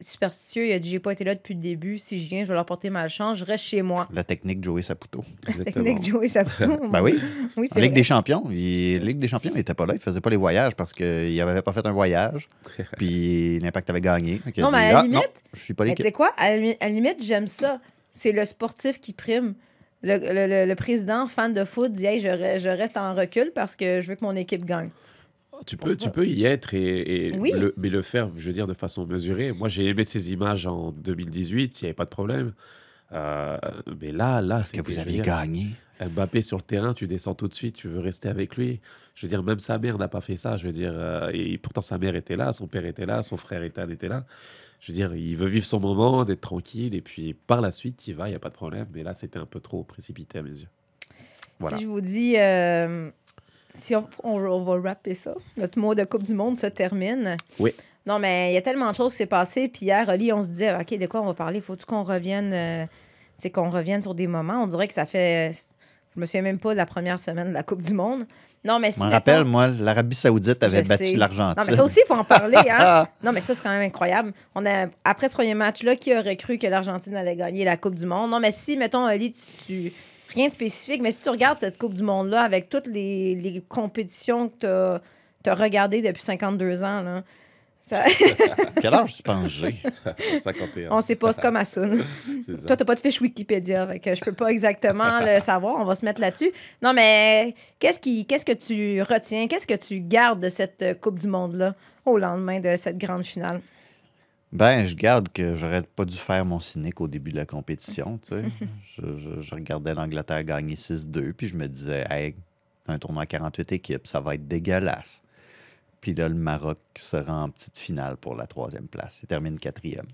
superstitieux, il a dit j'ai pas été là depuis le début. Si je viens, je vais leur porter malchance. Je reste chez moi. La technique Joey Saputo. exactement. Technique Joey Saputo. Ben oui. oui, En Ligue vrai. des Champions, il, Ligue des Champions, il était pas là, il faisait pas les voyages parce qu'il n'avait pas fait un voyage. Puis l'Impact avait gagné. Non, dit, mais à la Ah, non, limite, je suis pas tu sais quoi? À la, la limite, j'aime ça. C'est le sportif qui prime. Le, le- le- le président, fan de foot, dit hey, je reste en recul parce que je veux que mon équipe gagne. Tu peux, tu peux y être, et, et Oui. le, mais le faire, je veux dire, de façon mesurée. Moi, j'ai aimé ces images en 2018, il n'y avait pas de problème. Euh, mais là, là, Parce que vous aviez gagné. Mbappé sur le terrain, tu descends tout de suite, tu veux rester avec lui. Je veux dire, même sa mère n'a pas fait ça. Je veux dire, euh, et pourtant sa mère était là, son père était là, son frère Ethan était là. Je veux dire, il veut vivre son moment, d'être tranquille, et puis par la suite, il va, il n'y a pas de problème. Mais là, c'était un peu trop précipité à mes yeux. Voilà. Si je vous dis, euh, si on, on, on va rapper ça, notre mot de Coupe du Monde se termine. Oui. Non, mais il y a tellement de choses qui s'est passé. Puis hier, Oli, on se disait, OK, de quoi on va parler? Faut-tu qu'on revienne, euh, c'est qu'on revienne sur des moments? On dirait que ça fait. Je me souviens même pas de la première semaine de la Coupe du Monde. Non, mais Je si. m'en mettons- rappelle, moi, l'Arabie Saoudite avait Je battu l'Argentine. Non, mais ça aussi, il faut en parler. Hein? non, mais ça, c'est quand même incroyable. On a, après ce premier match-là, qui aurait cru que l'Argentine allait gagner la Coupe du Monde? Non, mais si, mettons, Ali, tu, tu- rien de spécifique, mais si tu regardes cette Coupe du Monde-là avec toutes les, les compétitions que tu as, regardées depuis 52 ans, là, ça- Quel âge tu penses j'ai? 51. on sait pas, c'est comme c'est ça. Toi, t'as pas de fiche Wikipédia, que je peux pas exactement le savoir. On va se mettre là-dessus. Non, mais qu'est-ce qui, qu'est-ce que tu retiens, qu'est-ce que tu gardes de cette Coupe du Monde-là au lendemain de cette grande finale? Ben, je garde que j'aurais pas dû faire mon cynique au début de la compétition. tu sais. je, je- je regardais l'Angleterre gagner 6-2, puis je me disais, hey, un tournoi à 48 équipes, ça va être dégueulasse. Puis là, le Maroc se rend en petite finale pour la troisième place. Il termine quatrième.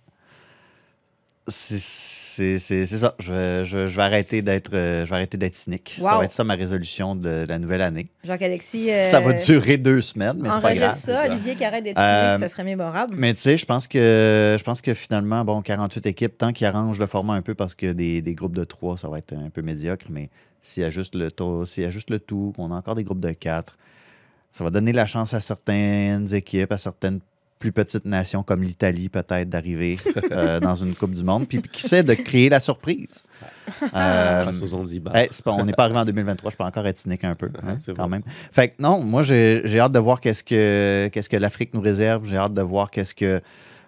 C'est ça. Je, vais- je- je vais arrêter d'être euh, je vais arrêter d'être cynique. Ça va être ça ma résolution de la nouvelle année. Jacques-Alexis. euh, Ça va durer deux semaines, mais c'est pas grave. ça, Olivier qui arrête d'être Euh, cynique, ça serait mémorable. Mais tu sais, je pense que je pense que finalement, bon, 48 équipes, tant qu'ils arrangent le format un peu parce que des, des groupes de 3, ça va être un peu médiocre, mais s'il y a juste le taux, s'il y a juste le tout, qu'on a encore des groupes de 4, ça va donner la chance à certaines équipes, à certaines plus petites nations comme l'Italie peut-être d'arriver euh, dans une Coupe du Monde, puis qui sait de créer la surprise. Euh, Face aux Zanzibar. Hey, c'est pas- on n'est pas arrivé en 2023, je peux encore être cynique un peu, hein, quand bon. même. Fait que non, moi j'ai j'ai hâte de voir qu'est-ce que qu'est-ce que l'Afrique nous réserve. J'ai hâte de voir qu'est-ce que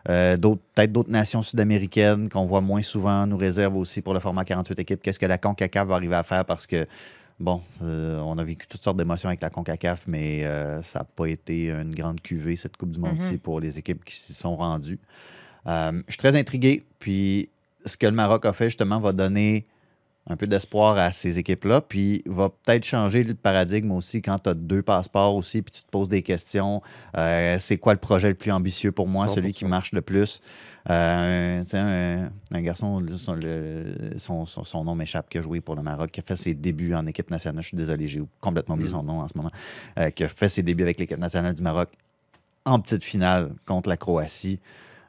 euh, d'autres peut-être d'autres nations sud-américaines qu'on voit moins souvent nous réservent aussi pour le format 48 équipes. Qu'est-ce que la CONCACAF va arriver à faire parce que bon, euh, on a vécu toutes sortes d'émotions avec la CONCACAF, mais euh, ça n'a pas été une grande cuvée cette Coupe du Monde-ci pour les équipes qui s'y sont rendues. Euh, je suis très intrigué. Puis ce que le Maroc a fait, justement, va donner un peu d'espoir à ces équipes-là, puis va peut-être changer le paradigme aussi quand tu as deux passeports aussi, puis tu te poses des questions. C'est quoi le projet le plus ambitieux pour moi, celui qui 100%. marche le plus? Euh, un, un garçon, son, le- son- son- son nom m'échappe, qui a joué pour le Maroc, qui a fait ses débuts en équipe nationale. Je suis désolé, j'ai complètement oublié son nom en ce moment. Euh, qui a fait ses débuts avec l'équipe nationale du Maroc en petite finale contre la Croatie,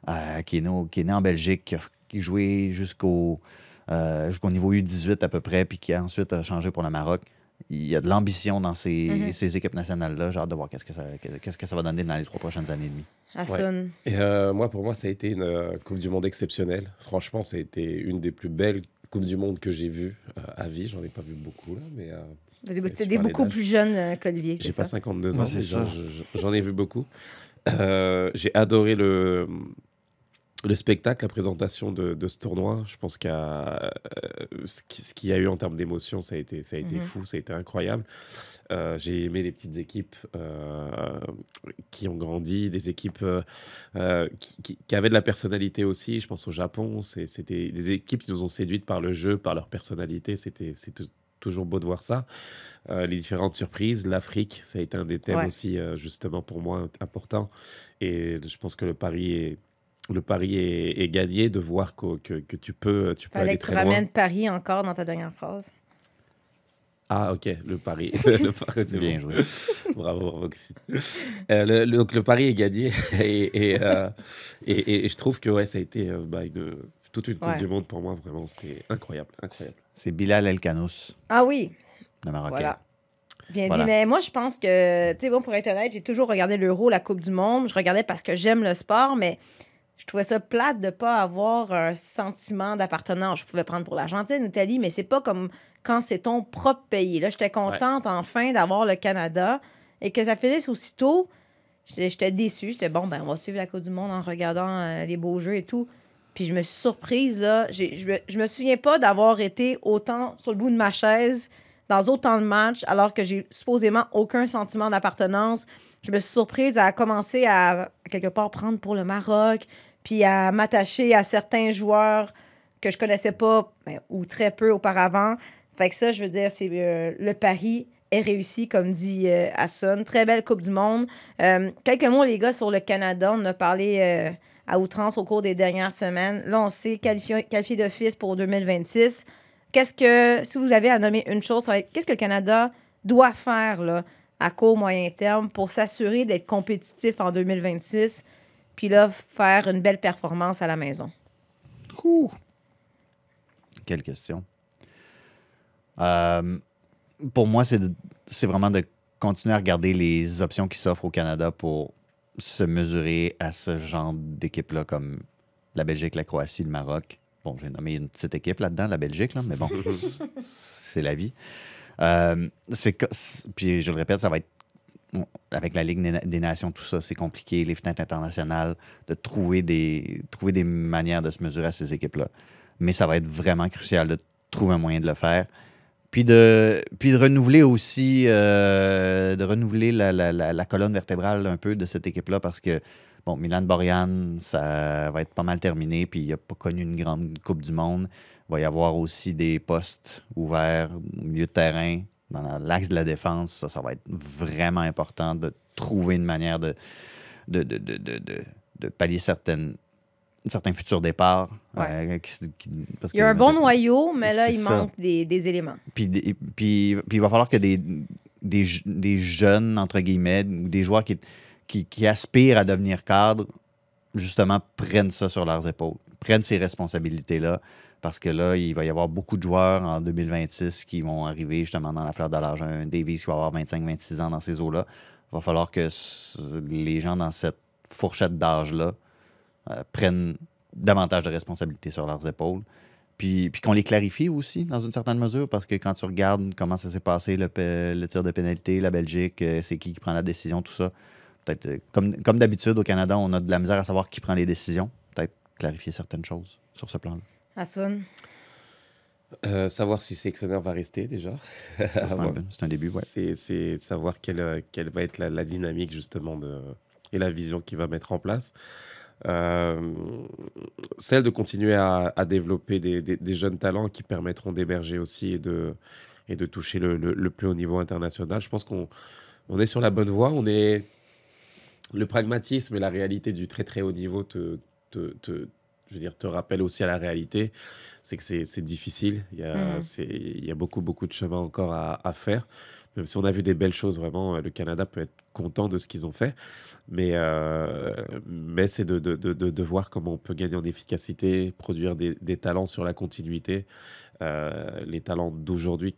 euh, qui, est né, au- qui est né en Belgique, qui a, joué jusqu'au jusqu'au niveau U18 à peu près, puis qui a ensuite changé pour le Maroc. Il y a de l'ambition dans ces, Mhm. ces équipes nationales-là. J'ai hâte de voir qu'est-ce que, ça, qu'est-ce que ça va donner dans les trois prochaines années et demie. Hassoun. Et euh, moi, pour moi, ça a été une euh, Coupe du Monde exceptionnelle. Franchement, ça a été une des plus belles Coupes du Monde que j'ai vues euh, à vie. J'en ai pas vu beaucoup, là, mais euh, C'était parlais beaucoup plus jeune qu'Olivier, j'ai pas ça? 52 ans, Ouais, j'en- je- j'en ai vu beaucoup. Euh, j'ai adoré le, le spectacle, la présentation de, de ce tournoi. Je pense qu'il y a, euh, ce qui- ce qu'il y a eu en termes d'émotion, ça a été, ça a été Mhm. fou, ça a été incroyable. Euh, j'ai aimé les petites équipes euh, qui ont grandi, des équipes qui, qui- qui avaient de la personnalité aussi. Je pense au Japon, c'était des équipes qui nous ont séduites par le jeu, par leur personnalité. C'était toujours beau de voir ça. Euh, les différentes surprises, l'Afrique, ça a été un des thèmes Ouais. aussi euh, justement pour moi important. Et je pense que le pari est le pari est, est gagné de voir que, que, que tu peux, tu peux Fallait aller que tu très loin. ramènes Paris encore dans ta dernière phrase. Ah, ok, le pari. le pari, c'est Bien bon. joué. Bravo, bravo. Euh, le, le- donc, le pari est gagné. et, et, euh, et- et- et je trouve que ouais, ça a été euh, bah, une- toute une Coupe Ouais. du Monde pour moi. Vraiment, c'était incroyable. incroyable. C'est Bilal Elkanous, Ah oui, le Marocain. voilà. Bien Voilà. dit. Mais moi, je pense que, tu sais, bon, pour être honnête, j'ai toujours regardé l'Euro, la Coupe du Monde. Je regardais parce que j'aime le sport, mais je trouvais ça plate de pas avoir un sentiment d'appartenance. Je pouvais prendre pour l'Argentine, l'Italie, mais c'est pas comme quand c'est ton propre pays. Là, j'étais contente enfin d'avoir le Canada et que ça finisse aussitôt. J'étais déçue. J'étais bon, ben, on va suivre la Coupe du Monde en regardant euh, les beaux jeux et tout. Puis je me suis surprise, là. Je me, je me souviens pas d'avoir été autant sur le bout de ma chaise dans autant de matchs alors que j'ai supposément aucun sentiment d'appartenance. Je me suis surprise à commencer à, à quelque part prendre pour le Maroc, puis à m'attacher à certains joueurs que je connaissais pas ben, ou très peu auparavant. Fait que ça, je veux dire, c'est euh, le pari est réussi, comme dit euh, Hassan. Très belle Coupe du Monde. Euh, quelques mots, les gars, sur le Canada. On a parlé à outrance au cours des dernières semaines. Là, on s'est qualifié, qualifié d'office pour 2026. Qu'est-ce que, si vous avez à nommer une chose, ça va être qu'est-ce que le Canada doit faire là, à court, moyen terme pour s'assurer d'être compétitif en 2026, puis là, faire une belle performance à la maison? Quelle question. Euh, pour moi, c'est vraiment de continuer à regarder les options qui s'offrent au Canada pour se mesurer à ce genre d'équipe-là, comme la Belgique, la Croatie, le Maroc. Bon, j'ai nommé une petite équipe là-dedans, la Belgique, là, mais bon, c'est la vie. Euh, c'est que- c'est- puis je le répète, ça va être avec la Ligue des Na- des Nations, tout ça, c'est compliqué, les fenêtres internationales, de trouver des, trouver des manières de se mesurer à ces équipes-là. Mais ça va être vraiment crucial de trouver un moyen de le faire. Puis de, renouveler aussi, euh, de renouveler la, la- colonne vertébrale un peu de cette équipe-là parce que, bon, Milan Borjan, ça va être pas mal terminé, puis il n'a pas connu une grande Coupe du Monde. Il va y avoir aussi des postes ouverts au milieu de terrain, dans la- l'axe de la défense. Ça, ça va être vraiment important de trouver une manière de, de, de, de, de, pallier certaines, certains futurs départs. euh, qui- qui- parce Il y a que- un bon noyau, mais là, il ça. manque des, des éléments. puis, des- puis, puis il va falloir que des, des, des jeunes, entre guillemets, ou des joueurs qui, qui, qui aspirent à devenir cadres, justement, prennent ça sur leurs épaules, prennent ces responsabilités-là. Parce que là, il va y avoir beaucoup de joueurs en 2026 qui vont arriver justement dans la fleur de l'âge. Un Davies qui va avoir 25-26 ans dans ces eaux-là. Il va falloir que les gens dans cette fourchette d'âge-là euh, prennent davantage de responsabilités sur leurs épaules. Puis, qu'on les clarifie aussi, dans une certaine mesure, parce que quand tu regardes comment ça s'est passé, le tir de pénalité, la Belgique, euh, c'est qui qui prend la décision, tout ça. Peut-être, euh, comme, comme d'habitude, au Canada, on a de la misère à savoir qui prend les décisions. Peut-être clarifier certaines choses sur ce plan-là. Hassoun. Euh, savoir si sélectionneur va rester déjà. C'est un, début, ouais. C'est- savoir quelle, quelle va être la, la dynamique justement de, et la vision qu'il va mettre en place. Euh, celle de continuer à, à développer des, des- des jeunes talents qui permettront d'émerger aussi et de, et de toucher le, le- le plus haut niveau international. Je pense qu'on on est sur la bonne voie. On est le pragmatisme et la réalité du très très haut niveau te, te, te- je veux dire, te rappelle aussi à la réalité. C'est que c'est difficile. Il y, a, c'est- il y a beaucoup beaucoup de chemin encore à, à faire. Même si on a vu des belles choses, vraiment, le Canada peut être content de ce qu'ils ont fait. Mais, euh, mais c'est de, de, de, de- voir comment on peut gagner en efficacité, produire des, des talents sur la continuité. Euh, les talents d'aujourd'hui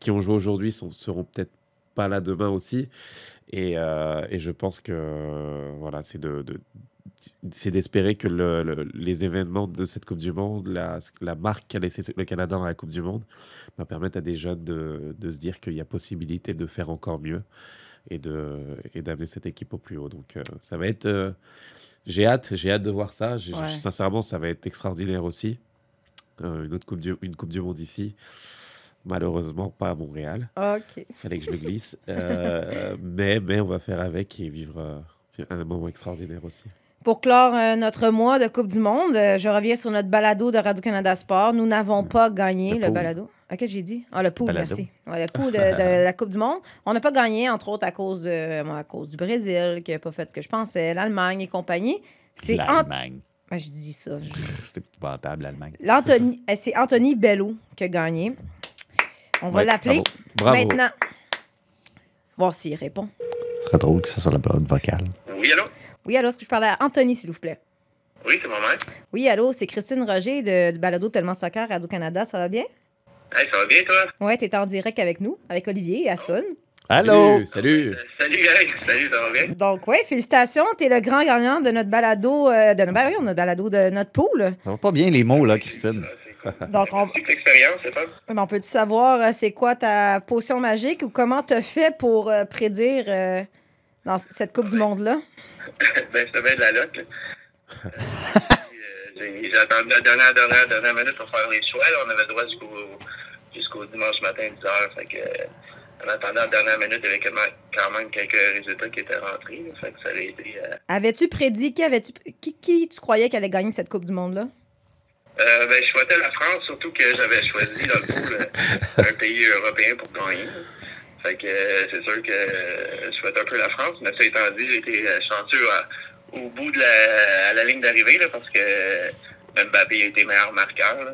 qui ont joué aujourd'hui seront peut-être pas là demain aussi. Et, euh, et je pense que voilà, c'est de- c'est d'espérer que le- le- les événements de cette Coupe du Monde, la, la marque qu'a laissé le Canada dans la Coupe du Monde, va permettre à des jeunes de, de se dire qu'il y a possibilité de faire encore mieux et d'amener cette équipe au plus haut. Donc euh, ça va être, euh, j'ai hâte, j'ai hâte de voir ça. Ouais. Sincèrement, ça va être extraordinaire aussi. Euh, une autre coupe du, une coupe du monde ici. Malheureusement, pas à Montréal. OK. Fallait que je le glisse. Mais, mais on va faire avec et vivre un moment extraordinaire aussi. Pour clore euh, notre mois de Coupe du Monde, euh, je reviens sur notre balado de Radio-Canada Sport. Nous n'avons pas gagné Le balado. Ah, qu'est-ce que j'ai dit? Ah, le pool, Balado. merci. Ouais, le pool de, de la Coupe du Monde. On n'a pas gagné, entre autres, à cause, de, bon, à cause du Brésil, qui n'a pas fait ce que je pensais, l'Allemagne et compagnie. C'est L'Allemagne. Ah, je dis ça. je- C'est épouvantable, l'Allemagne. Euh, C'est Anthony Bello qui a gagné. On va Ouais, l'appeler Bravo. Bravo. maintenant. Voir s'il répond. Ce serait drôle que ça soit la période vocale. Oui, allô? Oui, allô, est-ce que je parle à Anthony, s'il vous plaît? Oui, c'est moi-même. Oui, allô, c'est Christine Roger de- du balado Tellement Soccer Radio-Canada. Ça va bien? Hey, ça va bien, toi? Ouais, t'es en direct avec nous, avec Olivier et Assun. Allô? Salut, salut. Euh, salut, hey, salut, ça va bien? Donc, ouais, félicitations, t'es le grand gagnant de notre balado, euh, de notre, ben oui, notre balado de notre pool. Ça va pas bien les mots, là, Christine. Donc, on, Petite expérience, c'est ça? on peut-tu savoir euh, c'est quoi ta potion magique ou comment t'as fait pour euh, prédire euh, dans cette Coupe du Monde-là? ben, je te mets de la lotte. Euh, euh, j'ai attendu la dernière, dernière, dernière minute pour faire les choix. là. On avait le droit jusqu'au jusqu'au dimanche matin, 10 h. Fait que, en attendant la dernière minute, il y avait quand même- quelques résultats qui étaient rentrés. là. Fait que ça avait été. euh, Avais-tu prédit qui avais-tu qui, qui tu croyais qu'elle allait gagner cette Coupe du Monde-là? Euh, ben, je souhaitais la France, surtout que j'avais choisi dans le euh, un pays européen pour gagner. Fait que euh, c'est sûr que euh, je souhaite un peu la France, mais ça étant dit, j'ai été euh, chanceux à- au bout de la, à la ligne d'arrivée là, parce que Mbappé a été meilleur marqueur. Là.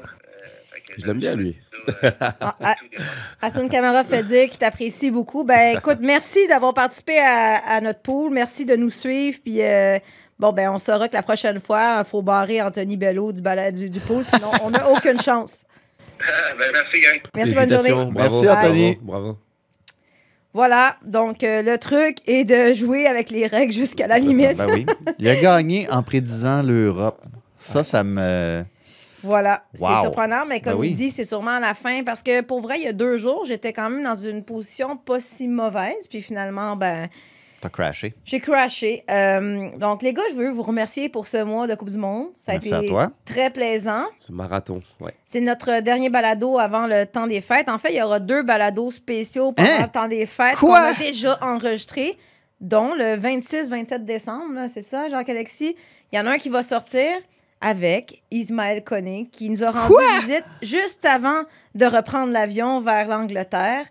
Je l'aime bien, lui. Ah, ah. Asun Camara fait dire qu'il t'apprécie beaucoup. Ben, écoute, merci d'avoir participé à, à notre pool. Merci de nous suivre. Puis, euh, bon, ben, on saura que la prochaine fois, il faut barrer Anthony Bello du, du, du pool. Sinon, on n'a aucune chance. ben, merci, gang. Merci, bonne journée. Bravo, Merci, Anthony. Bravo. bravo. Voilà. Donc, euh, le truc est de jouer avec les règles jusqu'à la limite. Ben oui. Il a gagné en prédisant l'Europe. Ça, ça me. Voilà. Wow. C'est surprenant, mais comme Ben oui. il dit, c'est sûrement à la fin. Parce que pour vrai, il y a deux jours, j'étais quand même dans une position pas si mauvaise. Puis finalement, ben. T'as crashé. J'ai crashé. Euh, donc, les gars, je veux vous remercier pour ce mois de Coupe du Monde. Ça a Merci à été toi. très plaisant. Ce marathon, ouais. C'est notre dernier balado avant le temps des fêtes. En fait, il y aura deux balados spéciaux pendant Hein? le temps des fêtes Quoi? qu'on a déjà enregistrés, dont le 26-27 décembre, là, c'est ça, Jacques-Alexis? Il y en a un qui va sortir avec Ismaël Koné, qui nous a rendu visite juste avant de reprendre l'avion vers l'Angleterre.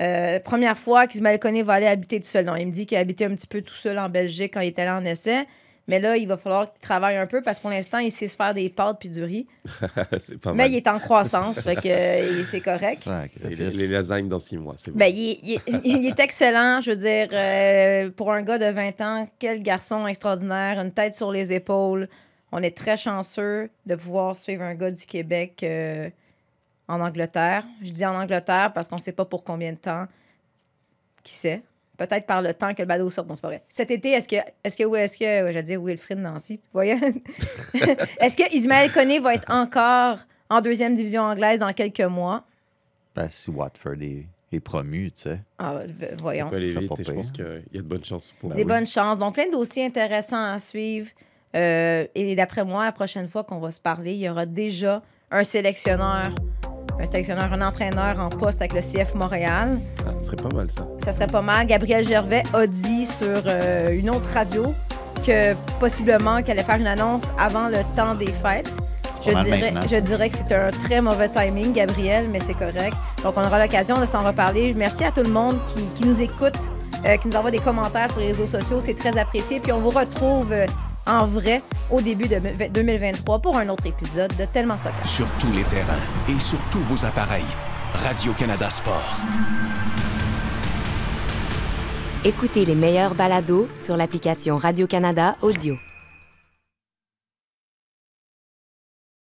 Euh, première fois qu'Ismaël Koné va aller habiter tout seul. Non, il me dit qu'il a habité un petit peu tout seul en Belgique quand il était là en essai. Mais là, il va falloir qu'il travaille un peu parce que pour l'instant, il sait se faire des pâtes puis du riz. c'est pas Mais mal. il est en croissance, fait que euh, c'est correct. Sacrifice. Les, les lasagnes dans six mois, c'est bon. Ben, il est excellent, je veux dire, euh, pour un gars de 20 ans, quel garçon extraordinaire, une tête sur les épaules. On est très chanceux de pouvoir suivre un gars du Québec euh, en Angleterre. Je dis en Angleterre parce qu'on ne sait pas pour combien de temps. Qui sait? Peut-être par le temps que le ballot sort. Non, c'est pas vrai. Cet été, est-ce que, est-ce que, est-ce que, j'allais dire Wilfrid Nancy, tu voyais? est-ce que Ismaël Koné va être encore en deuxième division anglaise dans quelques mois? Ben, si Watford est, est promu, tu sais. Ah, ben, Ça voyons. vite pas je pense qu'il y a de bonnes chances pour Des bonnes chances. Donc, plein de dossiers intéressants à suivre. Euh, et d'après moi, la prochaine fois qu'on va se parler, il y aura déjà un sélectionneur, un sélectionneur, un entraîneur en poste avec le CF Montréal. Ah, ce serait pas mal, ça. Ça serait pas mal. Gabriel Gervais a dit sur euh, une autre radio que possiblement qu'elle allait faire une annonce avant le temps des fêtes. Je dirais, je ça. dirais que c'est un très mauvais timing, Gabriel, mais c'est correct. Donc, on aura l'occasion de s'en reparler. Merci à tout le monde qui, qui nous écoute, euh, qui nous envoie des commentaires sur les réseaux sociaux. C'est très apprécié. Puis, on vous retrouve euh, en vrai au début de 2023 pour un autre épisode de Tellement Soccer. Sur tous les terrains et sur tous vos appareils. Radio-Canada Sport. Écoutez les meilleurs balados sur l'application Radio-Canada Audio.